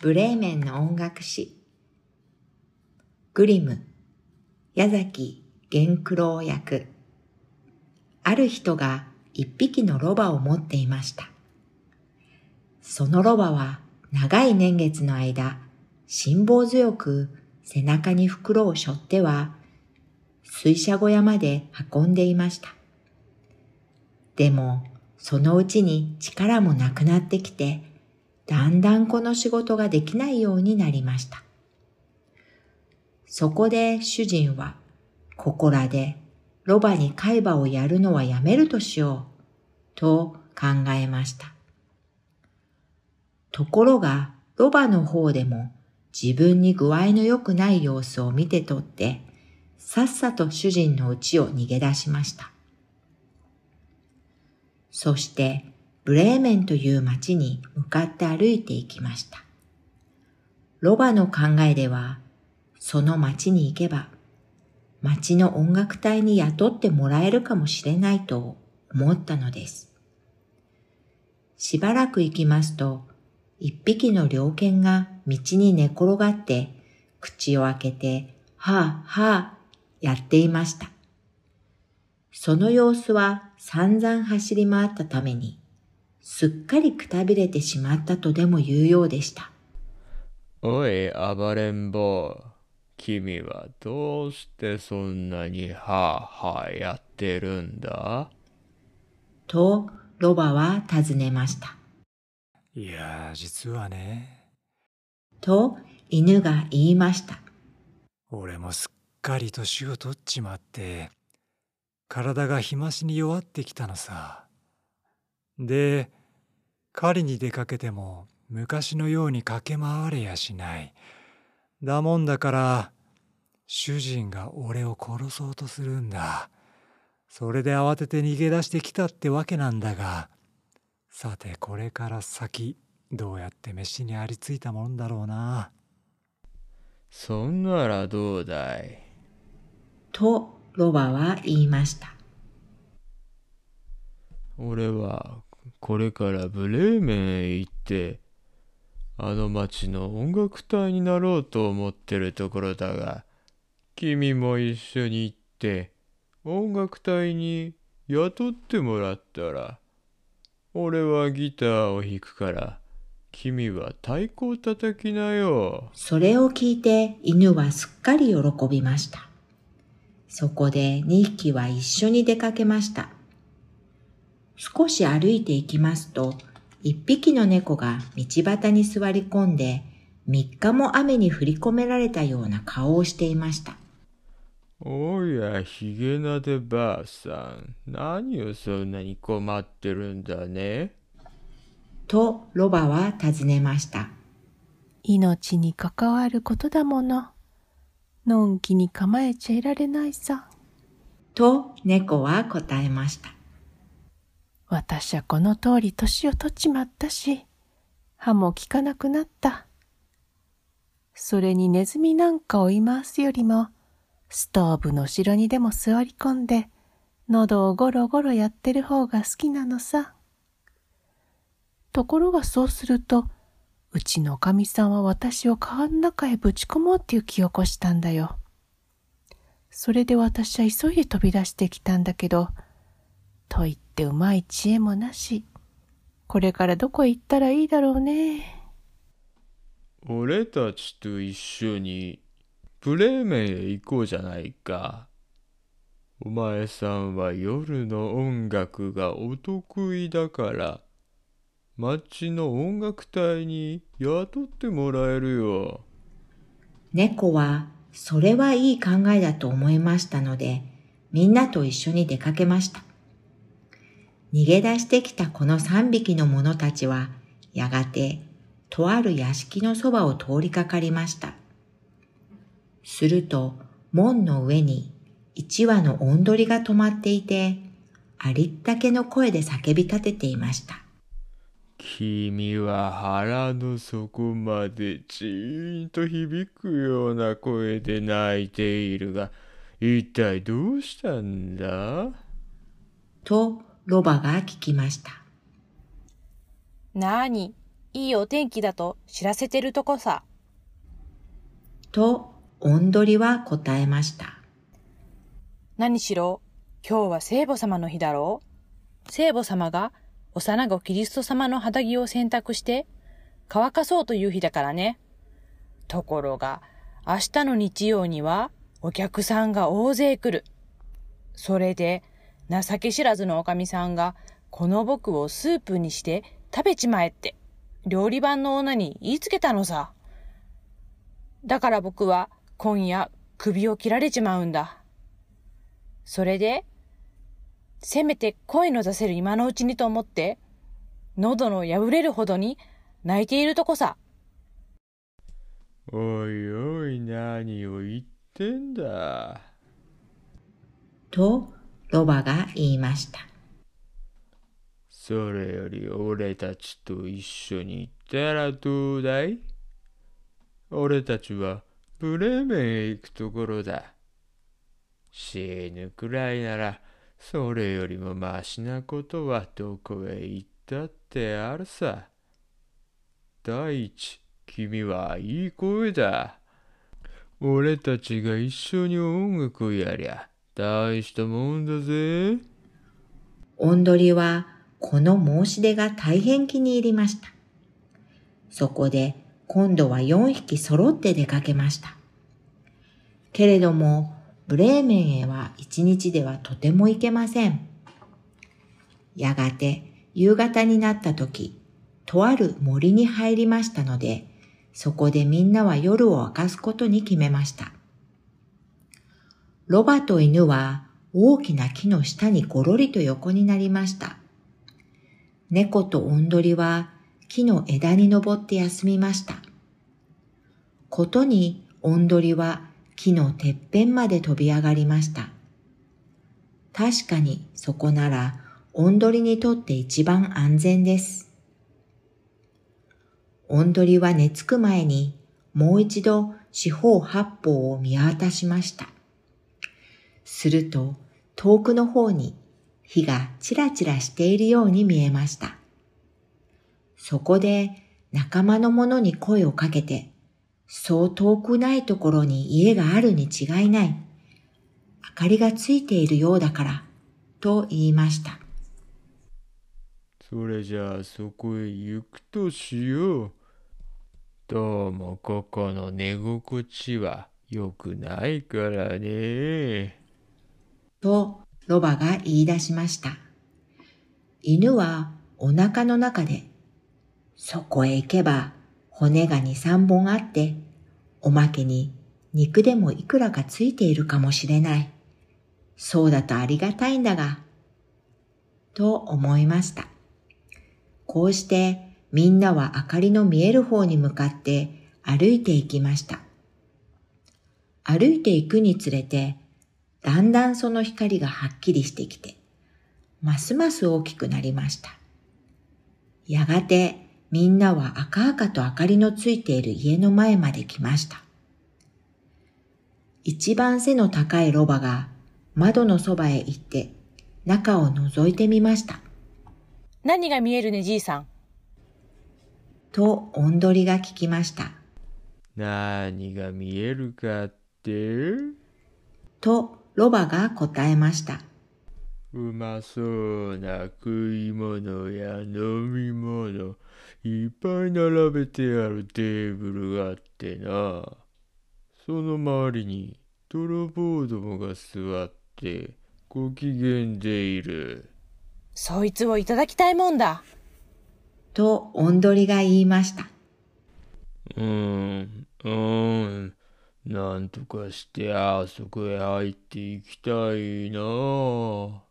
ブレーメンの音楽史。グリム、矢崎玄九郎役。ある人が一匹のロバを持っていました。そのロバは長い年月の間、辛抱強く背中に袋を背負っては、水車小屋まで運んでいました。でも、そのうちに力もなくなってきて、だんだんこの仕事ができないようになりました。そこで主人は、ここらでロバに海馬をやるのはやめるとしよう、と考えました。ところが、ロバの方でも自分に具合の良くない様子を見て取って、さっさと主人の家を逃げ出しました。そしてブレーメンという町に向かって歩いていきました。ロバの考えでは、その町に行けば、町の音楽隊に雇ってもらえるかもしれないと思ったのです。しばらく行きますと、一匹の猟犬が道に寝転がって、口を開けて、はあはあ、やっていました。その様子は散々走り回ったために、すっかりくたびれてしまったとでも言うようでした。おい、暴れん坊。君はどうしてそんなにはあはあやってるんだ？と、ロバは尋ねました。いや、実はね。と、犬が言いました。俺もすっかり年を取っちまって、体が日増しに弱ってきたのさ。で、狩りに出かけても昔のように駆け回れやしない。だもんだから、主人が俺を殺そうとするんだ。それで慌てて逃げ出してきたってわけなんだが、さてこれから先、どうやって飯にありついたもんだろうな。そんならどうだい？と、ロバは言いました。俺はこれからブレーメンへ行ってあの町の音楽隊になろうと思ってるところだが君も一緒に行って音楽隊に雇ってもらったら俺はギターを弾くから君は太鼓を叩きなよ。それを聞いて犬はすっかり喜びました。そこで2匹は一緒に出かけました。少し歩いていきますと、1匹の猫が道端に座り込んで、3日も雨に降り込められたような顔をしていました。おや、ひげなでばあさん、何をそんなに困ってるんだね？と、ロバは尋ねました。命に関わることだもの。のんきに構えちゃいられないさ。と猫は答えました。私はこの通り年を取っちまったし、歯も効かなくなった。それにネズミなんかをい回すよりも、ストーブの後ろにでも座り込んで、喉をゴロゴロやってる方が好きなのさ。ところがそうすると、うちのおかみさんは私を川の中へぶち込もうっていう気を起こしたんだよ。それで私は急いで飛び出してきたんだけど、と言ってうまい知恵もなし、これからどこへ行ったらいいだろうね。俺たちと一緒にブレーメンへ行こうじゃないか。お前さんは夜の音楽がお得意だから、町の音楽隊に雇ってもらえるよ。猫は、それはいい考えだと思いましたので、みんなと一緒に出かけました。逃げ出してきたこの三匹の者たちは、やがて、とある屋敷のそばを通りかかりました。すると、門の上に一羽の音鳥が止まっていて、ありったけの声で叫び立てていました。君は腹の底までじーんと響くような声で泣いているが、一体どうしたんだ？と、ロバが聞きました。なに、いいお天気だと知らせてるとこさ。と、おんどりは答えました。何しろ、今日は聖母様の日だろう聖母様が幼子キリスト様の肌着を洗濯して乾かそうという日だからね。ところが、明日の日曜にはお客さんが大勢来る。それで、情け知らずのおかみさんがこの僕をスープにして食べちまえって料理番の女に言いつけたのさ。だから僕は今夜首を切られちまうんだ。それで、せめて声の出せる今のうちにと思って、喉の破れるほどに泣いているとこさ。おいおい、何を言ってんだ。と、ロバが言いました。それより俺たちと一緒に行ったらどうだい？俺たちはブレーメンへ行くところだ。死ぬくらいなら、それよりもマシなことはどこへ行ったってあるさ。第一、君はいい声だ。俺たちが一緒に音楽をやりゃ、大したもんだぜ。おんどりはこの申し出が大変気に入りました。そこで今度は4匹揃って出かけました。けれども、ブレーメンへは一日ではとても行けません。やがて夕方になった時、とある森に入りましたので、そこでみんなは夜を明かすことに決めました。ロバと犬は大きな木の下にごろりと横になりました。猫とおんどりは木の枝に登って休みました。ことにおんどりは木のてっぺんまで飛び上がりました。確かにそこならおんどりにとって一番安全です。おんどりは寝つく前にもう一度四方八方を見渡しました。すると遠くの方に火がちらちらしているように見えました。そこで仲間の者に声をかけて、そう遠くないところに家があるに違いない。明かりがついているようだから、と言いました。それじゃあそこへ行くとしよう。どうもここの寝心地は良くないからね。ロバが言い出しました。犬はお腹の中で、そこへ行けば骨が二三本あって、おまけに肉でもいくらかついているかもしれない。そうだとありがたいんだが、と思いました。こうしてみんなは明かりの見える方に向かって歩いていきました。歩いていくにつれて、だんだんその光がはっきりしてきて、ますます大きくなりました。やがてみんなは赤々と明かりのついている家の前まで来ました。一番背の高いロバが窓のそばへ行って中を覗いてみました。何が見えるね、じいさん。と、おんどりが聞きました。何が見えるかって？と、ロバが答えました。うまそうな食い物や飲み物いっぱい並べてあるテーブルがあってな。その周りに泥棒どもが座ってご機嫌でいる。そいつをいただきたいもんだ。と、おんどりが言いました。うーん、うーん。なんとかしてあそこへ入っていきたいな。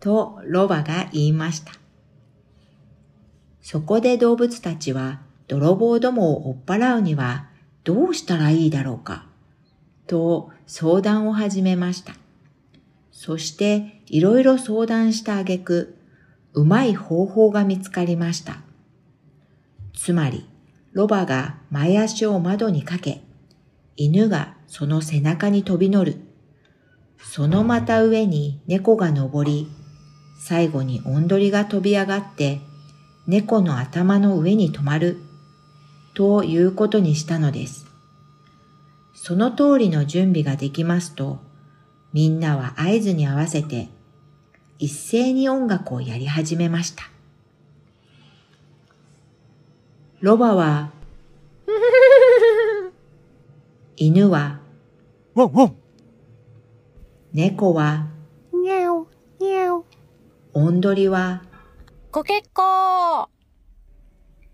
と、ロバが言いました。そこで動物たちは泥棒どもを追っ払うにはどうしたらいいだろうか、と相談を始めました。そしていろいろ相談した挙句、うまい方法が見つかりました。つまり、ロバが前足を窓にかけ、犬がその背中に飛び乗る。そのまた上に猫が登り、最後におんどりが飛び上がって、猫の頭の上に止まるということにしたのです。その通りの準備ができますと、みんなは合図に合わせて一斉に音楽をやり始めました。ロバは、犬は、ワンワン猫は、にゃお、にゃお。オンドリは、コケッコー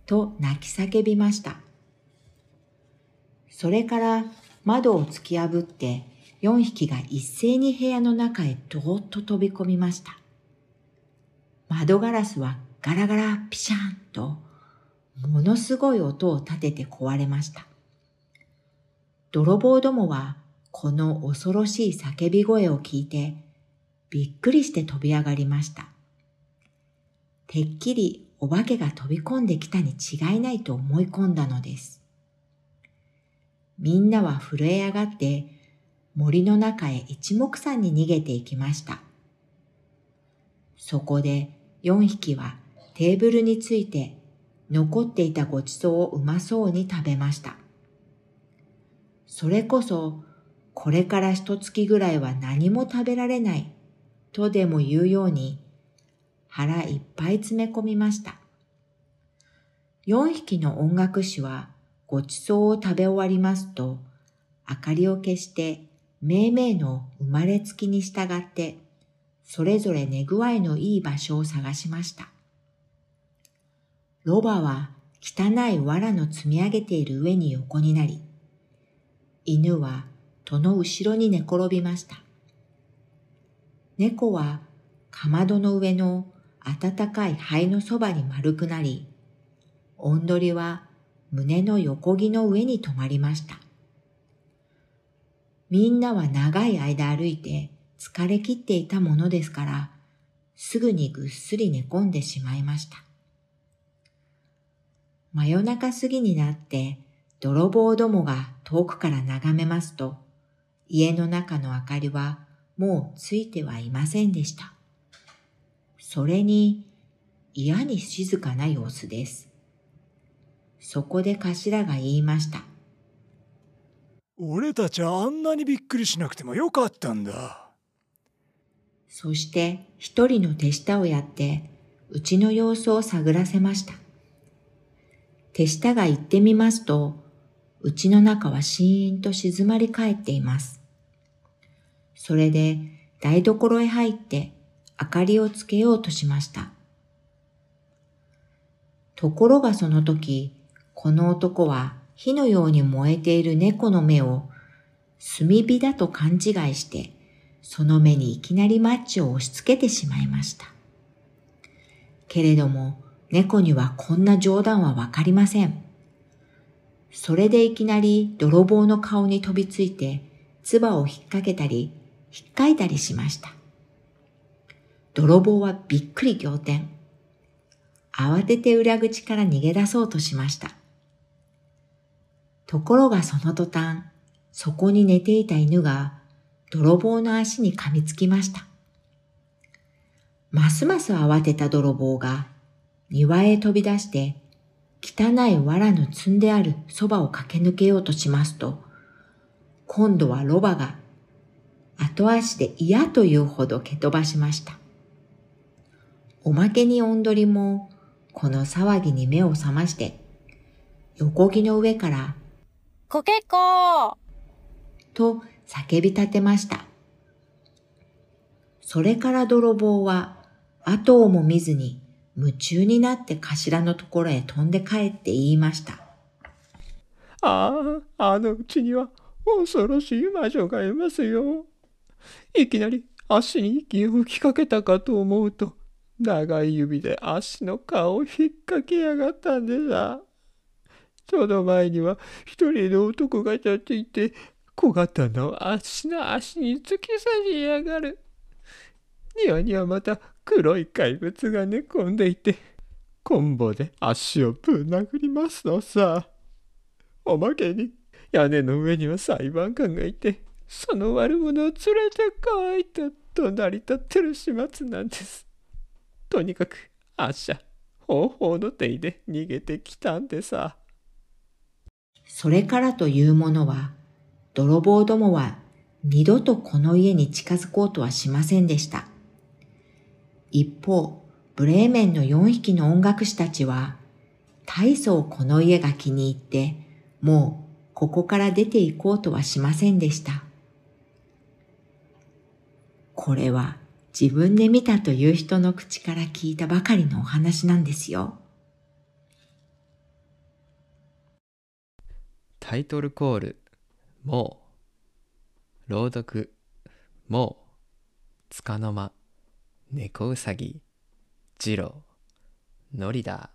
と泣き叫びました。それから窓を突き破って4匹が一斉に部屋の中へどーっと飛び込みました。窓ガラスはガラガラピシャンとものすごい音を立てて壊れました。泥棒どもはこの恐ろしい叫び声を聞いてびっくりして飛び上がりました。てっきりお化けが飛び込んできたに違いないと思い込んだのです。みんなは震え上がって森の中へ一目散に逃げていきました。そこで4匹はテーブルについて残っていたごちそうをうまそうに食べました。それこそこれから一月ぐらいは何も食べられないとでも言うように腹いっぱい詰め込みました。4匹の音楽師はごちそうを食べ終わりますと明かりを消して命名の生まれつきに従ってそれぞれ寝具合のいい場所を探しました。ロバは汚い藁の積み上げている上に横になり、犬は戸の後ろに寝転びました。猫はかまどの上の暖かい灰のそばに丸くなり、おんどりは胸の横木の上に止まりました。みんなは長い間歩いて疲れ切っていたものですから、すぐにぐっすり寝込んでしまいました。真夜中過ぎになって泥棒どもが遠くから眺めますと、家の中の明かりはもうついてはいませんでした。それに嫌に静かな様子です。そこで頭が言いました。俺たちはあんなにびっくりしなくてもよかったんだ。そして一人の手下をやってうちの様子を探らせました。手下が行ってみますと、うちの中はシーンと静まり返っています。それで台所へ入って明かりをつけようとしました。ところがその時、この男は火のように燃えている猫の目を炭火だと勘違いして、その目にいきなりマッチを押し付けてしまいました。けれども、猫にはこんな冗談はわかりません。それでいきなり泥棒の顔に飛びついて、唾を引っ掛けたり、引っかいたりしました。泥棒はびっくり仰天。慌てて裏口から逃げ出そうとしました。ところがその途端、そこに寝ていた犬が泥棒の足に噛みつきました。ますます慌てた泥棒が庭へ飛び出して汚い藁の積んであるそばを駆け抜けようとしますと、今度はロバが後足で嫌というほど蹴飛ばしました。おまけにおんどりもこの騒ぎに目を覚まして、横木の上からコケッコーと叫び立てました。それから泥棒は後をも見ずに夢中になって頭のところへ飛んで帰って言いました。ああ、あのうちには恐ろしい魔女がいますよ。いきなり足に息を吹きかけたかと思うと、長い指で足の皮を引っかけやがったんでさ。その前には一人の男が立っていて、小型の足の足に突き刺しやがる。庭にはまた黒い怪物が寝込んでいて、コンボで足をぶん殴りますのさ。おまけに屋根の上には裁判官がいて、その悪者を連れてこいと怒鳴り立ってる始末なんです。とにかく、あっしゃ、方法の手で逃げてきたんでさ。それからというものは、泥棒どもは二度とこの家に近づこうとはしませんでした。一方、ブレーメンの4匹の音楽師たちは、大層この家が気に入って、もうここから出て行こうとはしませんでした。これは自分で見たという人の口から聞いたばかりのお話なんですよ。タイトルコール、もう。朗読、もう。つかの間、猫うさぎ、ジロー、ノリダ